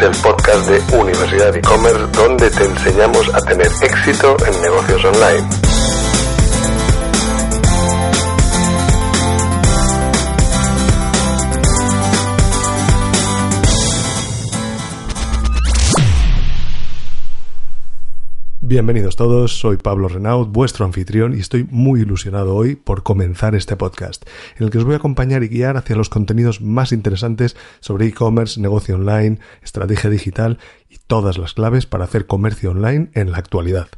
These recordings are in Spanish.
es el podcast de Universidad e-commerce donde te enseñamos a tener éxito en negocios online. Bienvenidos todos, soy Pablo Renaud, vuestro anfitrión, y estoy muy ilusionado hoy por comenzar este podcast, en el que os voy a acompañar y guiar hacia los contenidos más interesantes sobre e-commerce, negocio online, estrategia digital y todas las claves para hacer comercio online en la actualidad.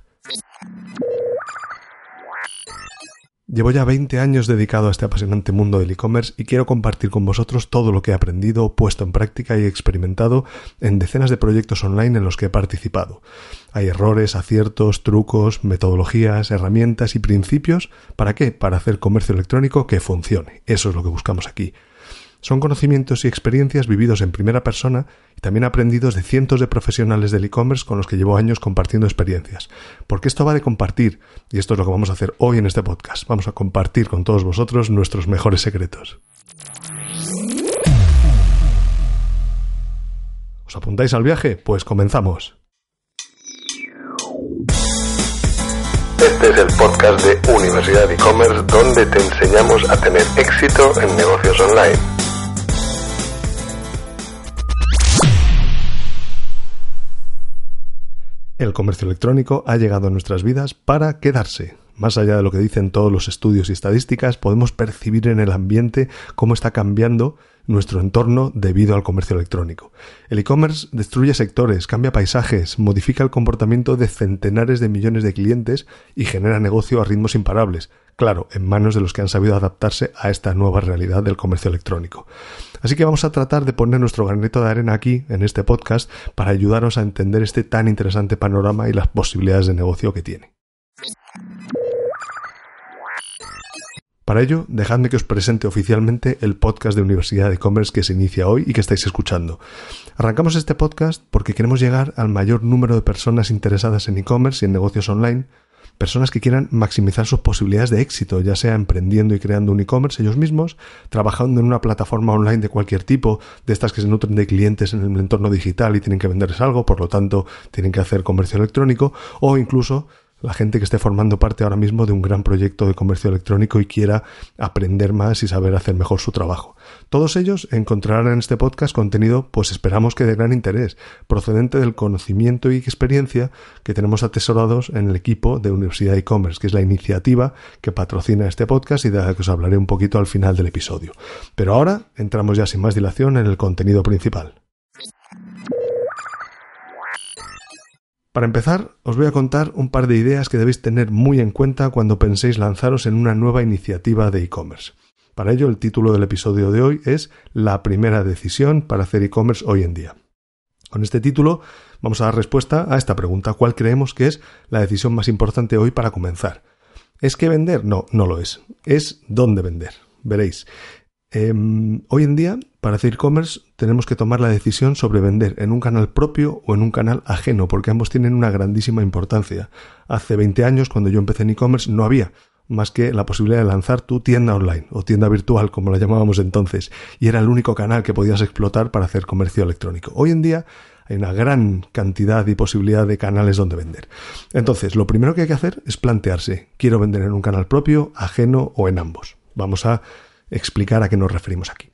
Llevo ya 20 años dedicado a este apasionante mundo del e-commerce y quiero compartir con vosotros todo lo que he aprendido, puesto en práctica y experimentado en decenas de proyectos online en los que he participado. Hay errores, aciertos, trucos, metodologías, herramientas y principios. ¿Para qué? Para hacer comercio electrónico que funcione. Eso es lo que buscamos aquí. Son conocimientos y experiencias vividos en primera persona y también aprendidos de cientos de profesionales del e-commerce con los que llevo años compartiendo experiencias. Porque esto va de compartir, y esto es lo que vamos a hacer hoy en este podcast. Vamos a compartir con todos vosotros nuestros mejores secretos. ¿Os apuntáis al viaje? Pues comenzamos. Este es el podcast de Universidad e-commerce donde te enseñamos a tener éxito en negocios online. El comercio electrónico ha llegado a nuestras vidas para quedarse. Más allá de lo que dicen todos los estudios y estadísticas, podemos percibir en el ambiente cómo está cambiando nuestro entorno debido al comercio electrónico. El e-commerce destruye sectores, cambia paisajes, modifica el comportamiento de centenares de millones de clientes y genera negocio a ritmos imparables, claro, en manos de los que han sabido adaptarse a esta nueva realidad del comercio electrónico. Así que vamos a tratar de poner nuestro granito de arena aquí, en este podcast, para ayudaros a entender este tan interesante panorama y las posibilidades de negocio que tiene. Para ello, dejadme que os presente oficialmente el podcast de Universidad de E-Commerce que se inicia hoy y que estáis escuchando. Arrancamos este podcast porque queremos llegar al mayor número de personas interesadas en e-commerce y en negocios online, personas que quieran maximizar sus posibilidades de éxito, ya sea emprendiendo y creando un e-commerce ellos mismos, trabajando en una plataforma online de cualquier tipo, de estas que se nutren de clientes en el entorno digital y tienen que venderles algo, por lo tanto tienen que hacer comercio electrónico, o incluso la gente que esté formando parte ahora mismo de un gran proyecto de comercio electrónico y quiera aprender más y saber hacer mejor su trabajo. Todos ellos encontrarán en este podcast contenido, pues esperamos que de gran interés, procedente del conocimiento y experiencia que tenemos atesorados en el equipo de Universidad e-commerce, que es la iniciativa que patrocina este podcast y de la que os hablaré un poquito al final del episodio. Pero ahora entramos ya sin más dilación en el contenido principal. Para empezar, os voy a contar un par de ideas que debéis tener muy en cuenta cuando penséis lanzaros en una nueva iniciativa de e-commerce. Para ello, el título del episodio de hoy es La primera decisión para hacer e-commerce hoy en día. Con este título vamos a dar respuesta a esta pregunta. ¿Cuál creemos que es la decisión más importante hoy para comenzar? ¿Es que vender? No, no lo es. Es dónde vender. Veréis. Em, hoy en día, para hacer e-commerce, tenemos que tomar la decisión sobre vender en un canal propio o en un canal ajeno, porque ambos tienen una grandísima importancia. Hace 20 años, cuando yo empecé en e-commerce, no había más que la posibilidad de lanzar tu tienda online o tienda virtual, como la llamábamos entonces, y era el único canal que podías explotar para hacer comercio electrónico. Hoy en día hay una gran cantidad y posibilidad de canales donde vender. Entonces, lo primero que hay que hacer es plantearse, ¿quiero vender en un canal propio, ajeno o en ambos? Vamos a explicar a qué nos referimos aquí.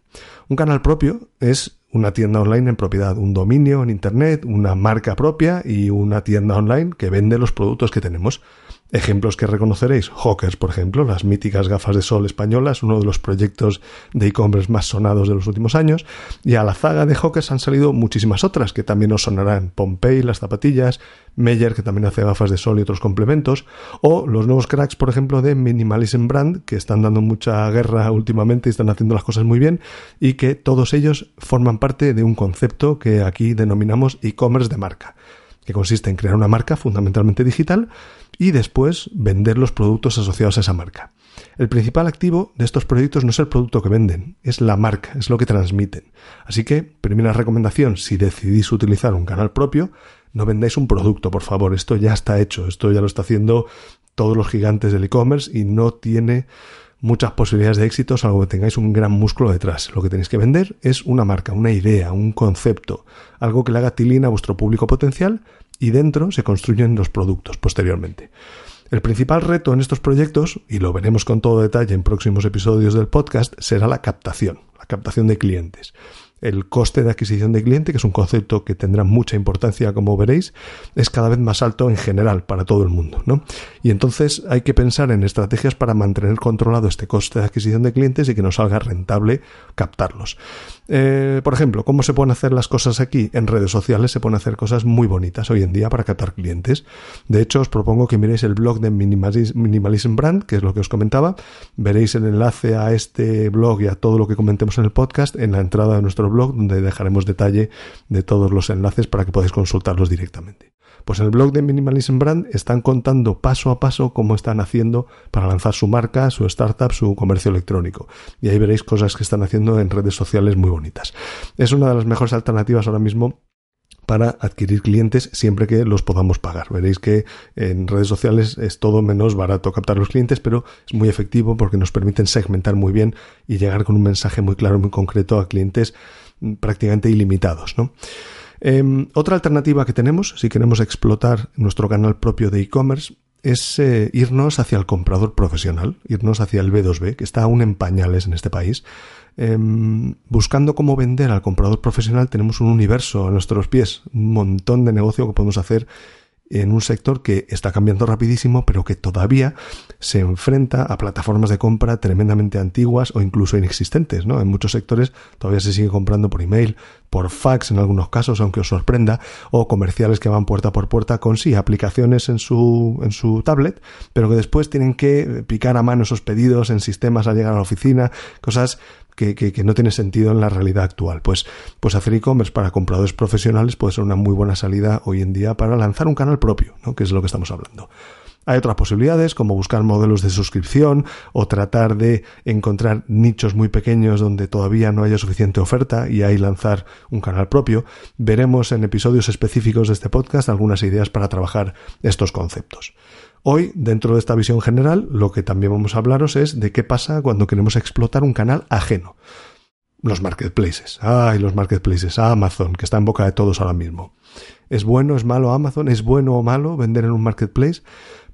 Un canal propio es una tienda online en propiedad, un dominio en Internet, una marca propia y una tienda online que vende los productos que tenemos. Ejemplos que reconoceréis, Hawkers, por ejemplo, las míticas gafas de sol españolas, uno de los proyectos de e-commerce más sonados de los últimos años, y a la zaga de Hawkers han salido muchísimas otras que también os sonarán, Pompey, las zapatillas, Meyer, que también hace gafas de sol y otros complementos, o los nuevos cracks, por ejemplo, de Minimalism Brand, que están dando mucha guerra últimamente y están haciendo las cosas muy bien, y que todos ellos forman parte de un concepto que aquí denominamos e-commerce de marca que consiste en crear una marca fundamentalmente digital y después vender los productos asociados a esa marca. El principal activo de estos proyectos no es el producto que venden, es la marca, es lo que transmiten. Así que, primera recomendación, si decidís utilizar un canal propio, no vendáis un producto, por favor, esto ya está hecho, esto ya lo está haciendo todos los gigantes del e-commerce y no tiene muchas posibilidades de éxito salvo que tengáis un gran músculo detrás. Lo que tenéis que vender es una marca, una idea, un concepto, algo que le haga tilín a vuestro público potencial y dentro se construyen los productos posteriormente. El principal reto en estos proyectos, y lo veremos con todo detalle en próximos episodios del podcast, será la captación, la captación de clientes el coste de adquisición de cliente, que es un concepto que tendrá mucha importancia, como veréis, es cada vez más alto en general para todo el mundo, ¿no? Y entonces hay que pensar en estrategias para mantener controlado este coste de adquisición de clientes y que nos salga rentable captarlos. Eh, por ejemplo, ¿cómo se pueden hacer las cosas aquí? En redes sociales se pueden hacer cosas muy bonitas hoy en día para captar clientes. De hecho, os propongo que miréis el blog de Minimalism Brand, que es lo que os comentaba. Veréis el enlace a este blog y a todo lo que comentemos en el podcast en la entrada de nuestro blog, donde dejaremos detalle de todos los enlaces para que podáis consultarlos directamente. Pues en el blog de Minimalism Brand están contando paso a paso cómo están haciendo para lanzar su marca, su startup, su comercio electrónico. Y ahí veréis cosas que están haciendo en redes sociales muy bonitas. Es una de las mejores alternativas ahora mismo para adquirir clientes siempre que los podamos pagar. Veréis que en redes sociales es todo menos barato captar los clientes, pero es muy efectivo porque nos permiten segmentar muy bien y llegar con un mensaje muy claro, muy concreto a clientes prácticamente ilimitados. Em, otra alternativa que tenemos, si queremos explotar nuestro canal propio de e-commerce, es eh, irnos hacia el comprador profesional, irnos hacia el B2B, que está aún en pañales en este país. Em, buscando cómo vender al comprador profesional tenemos un universo a nuestros pies, un montón de negocio que podemos hacer en un sector que está cambiando rapidísimo, pero que todavía se enfrenta a plataformas de compra tremendamente antiguas o incluso inexistentes, ¿no? En muchos sectores todavía se sigue comprando por email, por fax en algunos casos, aunque os sorprenda, o comerciales que van puerta por puerta con sí aplicaciones en su, en su tablet, pero que después tienen que picar a mano esos pedidos en sistemas al llegar a la oficina, cosas que, no tiene sentido en la realidad actual. Pues, pues hacer e-commerce para compradores profesionales puede ser una muy buena salida hoy en día para lanzar un canal propio, ¿no? que es lo que estamos hablando. Hay otras posibilidades como buscar modelos de suscripción o tratar de encontrar nichos muy pequeños donde todavía no haya suficiente oferta y ahí lanzar un canal propio. Veremos en episodios específicos de este podcast algunas ideas para trabajar estos conceptos. Hoy, dentro de esta visión general, lo que también vamos a hablaros es de qué pasa cuando queremos explotar un canal ajeno. Los marketplaces. Ay, los marketplaces. Amazon, que está en boca de todos ahora mismo. ¿Es bueno, es malo Amazon? ¿Es bueno o malo vender en un marketplace?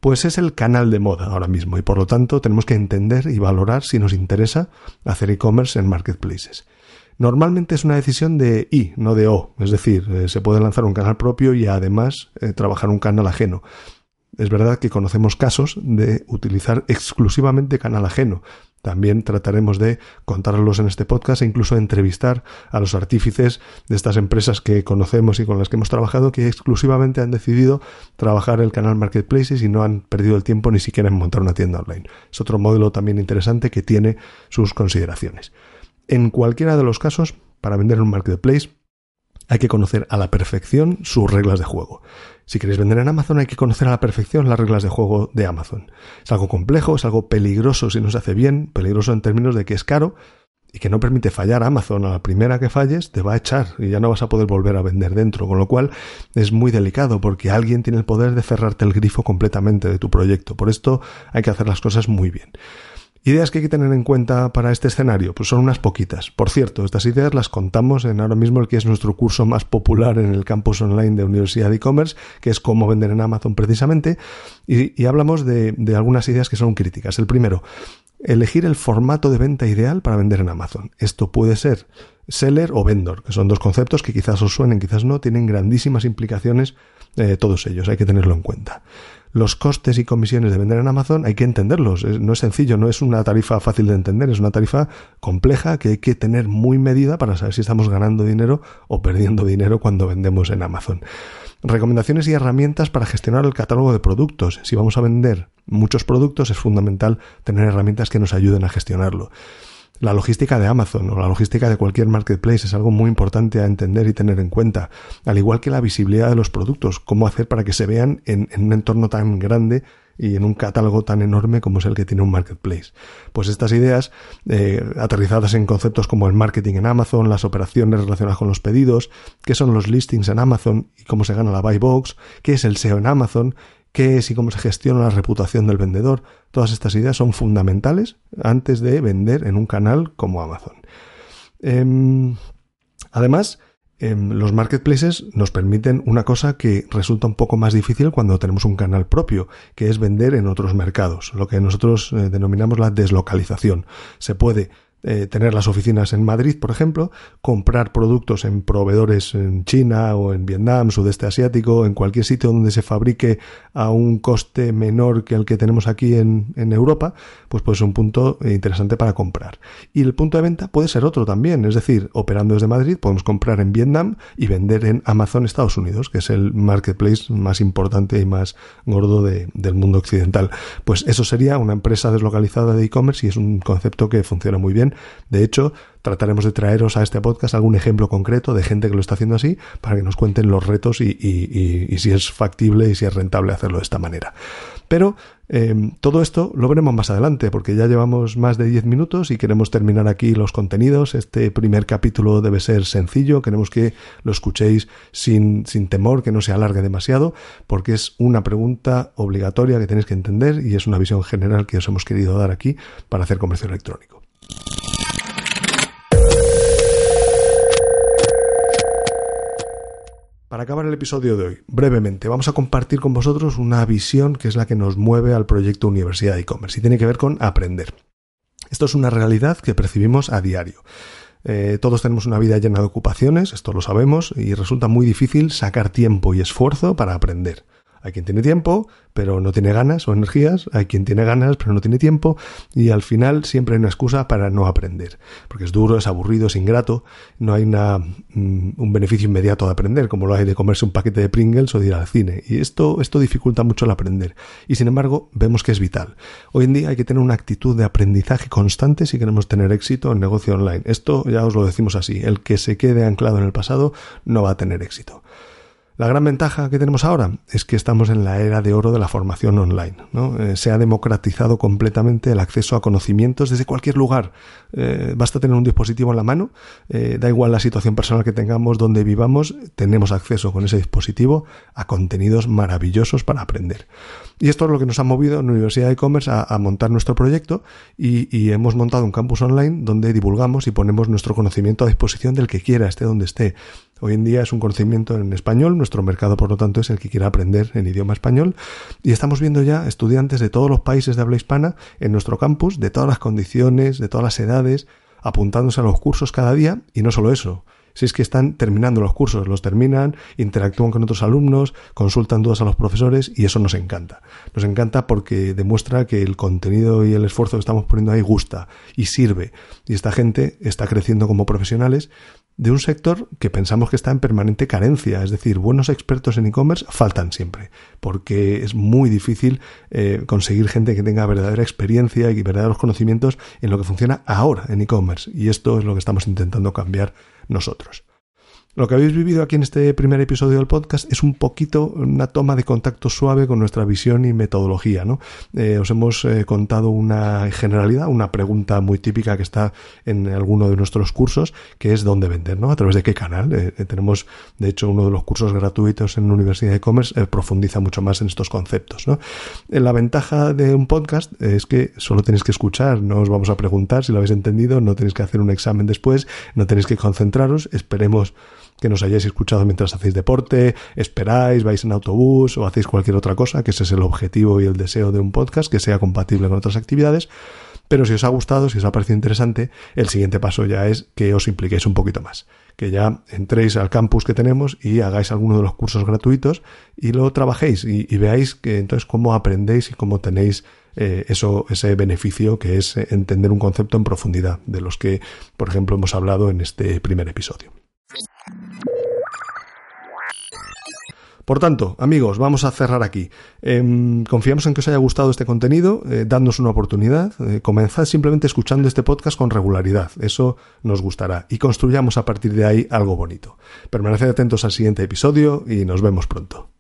Pues es el canal de moda ahora mismo y por lo tanto tenemos que entender y valorar si nos interesa hacer e-commerce en marketplaces. Normalmente es una decisión de I, no de O, es decir, eh, se puede lanzar un canal propio y además eh, trabajar un canal ajeno. Es verdad que conocemos casos de utilizar exclusivamente canal ajeno. También trataremos de contarlos en este podcast e incluso entrevistar a los artífices de estas empresas que conocemos y con las que hemos trabajado que exclusivamente han decidido trabajar el canal Marketplaces y no han perdido el tiempo ni siquiera en montar una tienda online. Es otro modelo también interesante que tiene sus consideraciones. En cualquiera de los casos, para vender en un marketplace, hay que conocer a la perfección sus reglas de juego. Si queréis vender en Amazon hay que conocer a la perfección las reglas de juego de Amazon. Es algo complejo, es algo peligroso si no se hace bien, peligroso en términos de que es caro y que no permite fallar Amazon. A la primera que falles te va a echar y ya no vas a poder volver a vender dentro, con lo cual es muy delicado porque alguien tiene el poder de cerrarte el grifo completamente de tu proyecto. Por esto hay que hacer las cosas muy bien. Ideas que hay que tener en cuenta para este escenario, pues son unas poquitas. Por cierto, estas ideas las contamos en ahora mismo el que es nuestro curso más popular en el campus online de Universidad de E-Commerce, que es cómo vender en Amazon precisamente, y, hablamos de, algunas ideas que son críticas. El primero, elegir el formato de venta ideal para vender en Amazon. Esto puede ser seller o vendor, que son dos conceptos que quizás os suenen, quizás no, tienen grandísimas implicaciones eh, todos ellos, hay que tenerlo en cuenta. Los costes y comisiones de vender en Amazon hay que entenderlos. No es sencillo, no es una tarifa fácil de entender, es una tarifa compleja que hay que tener muy medida para saber si estamos ganando dinero o perdiendo dinero cuando vendemos en Amazon. Recomendaciones y herramientas para gestionar el catálogo de productos. Si vamos a vender muchos productos es fundamental tener herramientas que nos ayuden a gestionarlo. La logística de Amazon o la logística de cualquier marketplace es algo muy importante a entender y tener en cuenta, al igual que la visibilidad de los productos, cómo hacer para que se vean en, un entorno tan grande y en un catálogo tan enorme como es el que tiene un marketplace. Pues estas ideas, eh, aterrizadas en conceptos como el marketing en Amazon, las operaciones relacionadas con los pedidos, qué son los listings en Amazon y cómo se gana la buy box, qué es el SEO en Amazon, qué es y cómo se gestiona la reputación del vendedor. Todas estas ideas son fundamentales antes de vender en un canal como Amazon. Em, además, em, los marketplaces nos permiten una cosa que resulta un poco más difícil cuando tenemos un canal propio, que es vender en otros mercados, lo que nosotros eh, denominamos la deslocalización. Se puede eh, tener las oficinas en Madrid, por ejemplo, comprar productos en proveedores en China o en Vietnam, sudeste asiático, en cualquier sitio donde se fabrique a un coste menor que el que tenemos aquí en, Europa, pues puede ser un punto interesante para comprar. Y el punto de venta puede ser otro también, es decir, operando desde Madrid podemos comprar en Vietnam y vender en Amazon Estados Unidos, que es el marketplace más importante y más gordo del mundo occidental. Pues eso sería una empresa deslocalizada de e-commerce y es un concepto que funciona muy bien de hecho, trataremos de traeros a este podcast algún ejemplo concreto de gente que lo está haciendo así para que nos cuenten los retos y, si es factible y si es rentable hacerlo de esta manera. Pero em, todo esto lo veremos más adelante porque ya llevamos más de 10 minutos y queremos terminar aquí los contenidos. Este primer capítulo debe ser sencillo, queremos que lo escuchéis sin, sin temor, que no se alargue demasiado, porque es una pregunta obligatoria que tenéis que entender y es una visión general que os hemos querido dar aquí para hacer comercio electrónico. Para acabar el episodio de hoy, brevemente, vamos a compartir con vosotros una visión que es la que nos mueve al proyecto Universidad de E-Commerce y tiene que ver con aprender. Esto es una realidad que percibimos a diario. Eh, todos tenemos una vida llena de ocupaciones, esto lo sabemos, y resulta muy difícil sacar tiempo y esfuerzo para aprender. Hay quien tiene tiempo, pero no tiene ganas o energías. Hay quien tiene ganas, pero no tiene tiempo. Y al final siempre hay una excusa para no aprender. Porque es duro, es aburrido, es ingrato. No hay una, mm, un beneficio inmediato de aprender, como lo hay de comerse un paquete de Pringles o de ir al cine. Y esto, esto dificulta mucho el aprender. Y sin embargo, vemos que es vital. Hoy en día hay que tener una actitud de aprendizaje constante si queremos tener éxito en negocio online. Esto ya os lo decimos así. El que se quede anclado en el pasado no va a tener éxito. La gran ventaja que tenemos ahora es que estamos en la era de oro de la formación online. ¿no? Eh, se ha democratizado completamente el acceso a conocimientos desde cualquier lugar. Eh, basta tener un dispositivo en la mano, eh, da igual la situación personal que tengamos, donde vivamos, tenemos acceso con ese dispositivo a contenidos maravillosos para aprender. Y esto es lo que nos ha movido en la Universidad de E-Commerce a, montar nuestro proyecto y, y hemos montado un campus online donde divulgamos y ponemos nuestro conocimiento a disposición del que quiera, esté donde esté. Hoy en día es un conocimiento en español, nuestro mercado por lo tanto es el que quiera aprender en idioma español y estamos viendo ya estudiantes de todos los países de habla hispana en nuestro campus, de todas las condiciones, de todas las edades, apuntándose a los cursos cada día y no solo eso, si es que están terminando los cursos, los terminan, interactúan con otros alumnos, consultan dudas a los profesores y eso nos encanta. Nos encanta porque demuestra que el contenido y el esfuerzo que estamos poniendo ahí gusta y sirve. Y esta gente está creciendo como profesionales de un sector que pensamos que está en permanente carencia, es decir, buenos expertos en e-commerce faltan siempre, porque es muy difícil eh, conseguir gente que tenga verdadera experiencia y verdaderos conocimientos en lo que funciona ahora en e-commerce, y esto es lo que estamos intentando cambiar nosotros. Lo que habéis vivido aquí en este primer episodio del podcast es un poquito una toma de contacto suave con nuestra visión y metodología, ¿no? Eh, os hemos eh, contado una generalidad, una pregunta muy típica que está en alguno de nuestros cursos, que es dónde vender, ¿no? A través de qué canal. Eh, tenemos, de hecho, uno de los cursos gratuitos en la Universidad de Commerce profundiza mucho más en estos conceptos, ¿no? La ventaja de un podcast es que solo tenéis que escuchar, no os vamos a preguntar si lo habéis entendido, no tenéis que hacer un examen después, no tenéis que concentraros, esperemos que nos hayáis escuchado mientras hacéis deporte, esperáis, vais en autobús o hacéis cualquier otra cosa, que ese es el objetivo y el deseo de un podcast, que sea compatible con otras actividades. Pero si os ha gustado, si os ha parecido interesante, el siguiente paso ya es que os impliquéis un poquito más. Que ya entréis al campus que tenemos y hagáis alguno de los cursos gratuitos y lo trabajéis y, veáis que entonces cómo aprendéis y cómo tenéis eh, eso, ese beneficio que es entender un concepto en profundidad, de los que, por ejemplo, hemos hablado en este primer episodio. Por tanto, amigos, vamos a cerrar aquí. Em, confiamos en que os haya gustado este contenido, eh, una oportunidad, eh, comenzad simplemente escuchando este podcast con regularidad, eso nos gustará, y construyamos a partir de ahí algo bonito. Permaneced atentos al siguiente episodio y nos vemos pronto.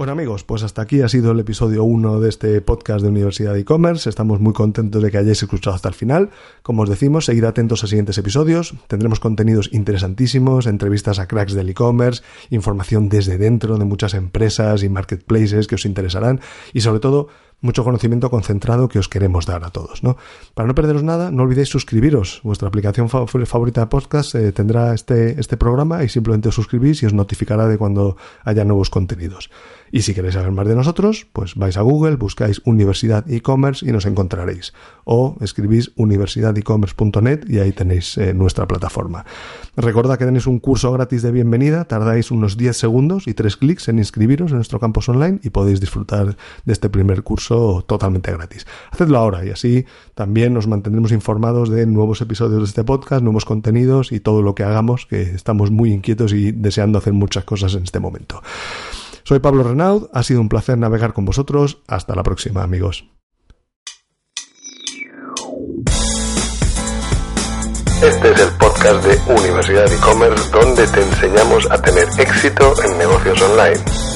Bueno amigos, pues hasta aquí ha sido el episodio 1 de este podcast de Universidad de E-Commerce. Estamos muy contentos de que hayáis escuchado hasta el final. Como os decimos, seguid atentos a siguientes episodios. Tendremos contenidos interesantísimos, entrevistas a cracks del e-commerce, información desde dentro de muchas empresas y marketplaces que os interesarán y sobre todo mucho conocimiento concentrado que os queremos dar a todos. ¿no? Para no perderos nada, no olvidéis suscribiros. Vuestra aplicación favorita de podcast eh, tendrá este, este programa y simplemente os suscribís y os notificará de cuando haya nuevos contenidos. Y si queréis saber más de nosotros, pues vais a Google, buscáis Universidad e-commerce y nos encontraréis. O escribís universidadecommerce.net y ahí tenéis eh, nuestra plataforma. Recordad que tenéis un curso gratis de bienvenida, tardáis unos 10 segundos y 3 clics en inscribiros en nuestro campus online y podéis disfrutar de este primer curso totalmente gratis. Hacedlo ahora y así también nos mantendremos informados de nuevos episodios de este podcast, nuevos contenidos y todo lo que hagamos, que estamos muy inquietos y deseando hacer muchas cosas en este momento. Soy Pablo Renaud, ha sido un placer navegar con vosotros. Hasta la próxima, amigos. Este es el podcast de Universidad e-commerce donde te enseñamos a tener éxito en negocios online.